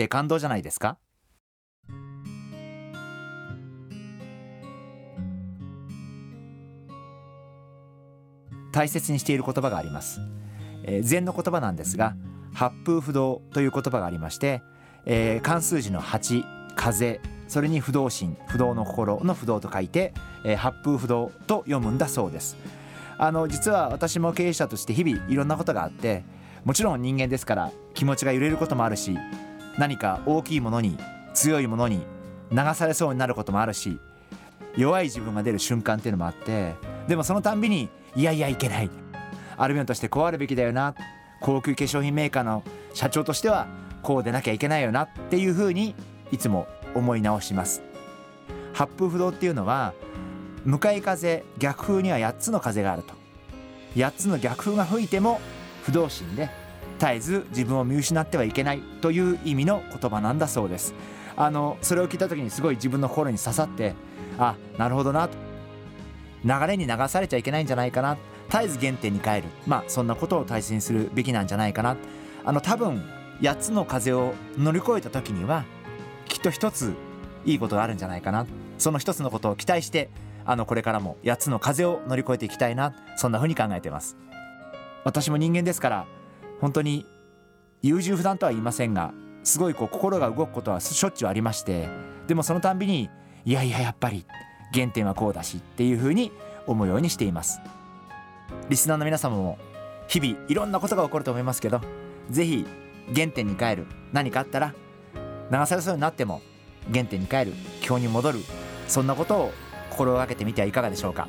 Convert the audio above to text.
って感動じゃないですか？大切にしている言葉があります、えー、禅の言葉なんですが八風不動という言葉がありまして、えー、漢数字の八風それに不動心不動の心の不動と書いて、えー、八風不動と読むんだそうです。あの実は私も経営者として日々いろんなことがあってもちろん人間ですから気持ちが揺れることもあるし何か大きいものに強いものに流されそうになることもあるし弱い自分が出る瞬間っていうのもあってでもそのたんびにいやいやいけない。アルビオンとしてこうあるべきだよな。高級化粧品メーカーの社長としてはこうでなきゃいけないよな。っていうふうにいつも思い直します。八風不動っていうのは向かい風逆風には8つの風があると。8つの逆風が吹いても不動心で絶えず自分を見失ってはいけないという意味の言葉なんだそうです。あのそれを聞いた時にすごい自分の心に刺さってあなるほどな。と流れに流されちゃいけないんじゃないかな。絶えず原点に帰る。まあそんなことを大切にするべきなんじゃないかな。あの多分8つの風を乗り越えた時にはきっと一ついいことがあるんじゃないかな。その一つのことを期待してあのこれからも8つの風を乗り越えていきたいな。そんな風に考えてます。私も人間ですから本当に優柔不断とは言いませんがすごいこう心が動くことはしょっちゅうありましてでもそのたんびにいやいややっぱり原点はこうだしっていうふうに思うようにしています。リスナーの皆様も日々いろんなことが起こると思いますけど是非原点に帰る何かあったら流されそうになっても原点に帰る今日に戻るそんなことを心がけてみてはいかがでしょうか。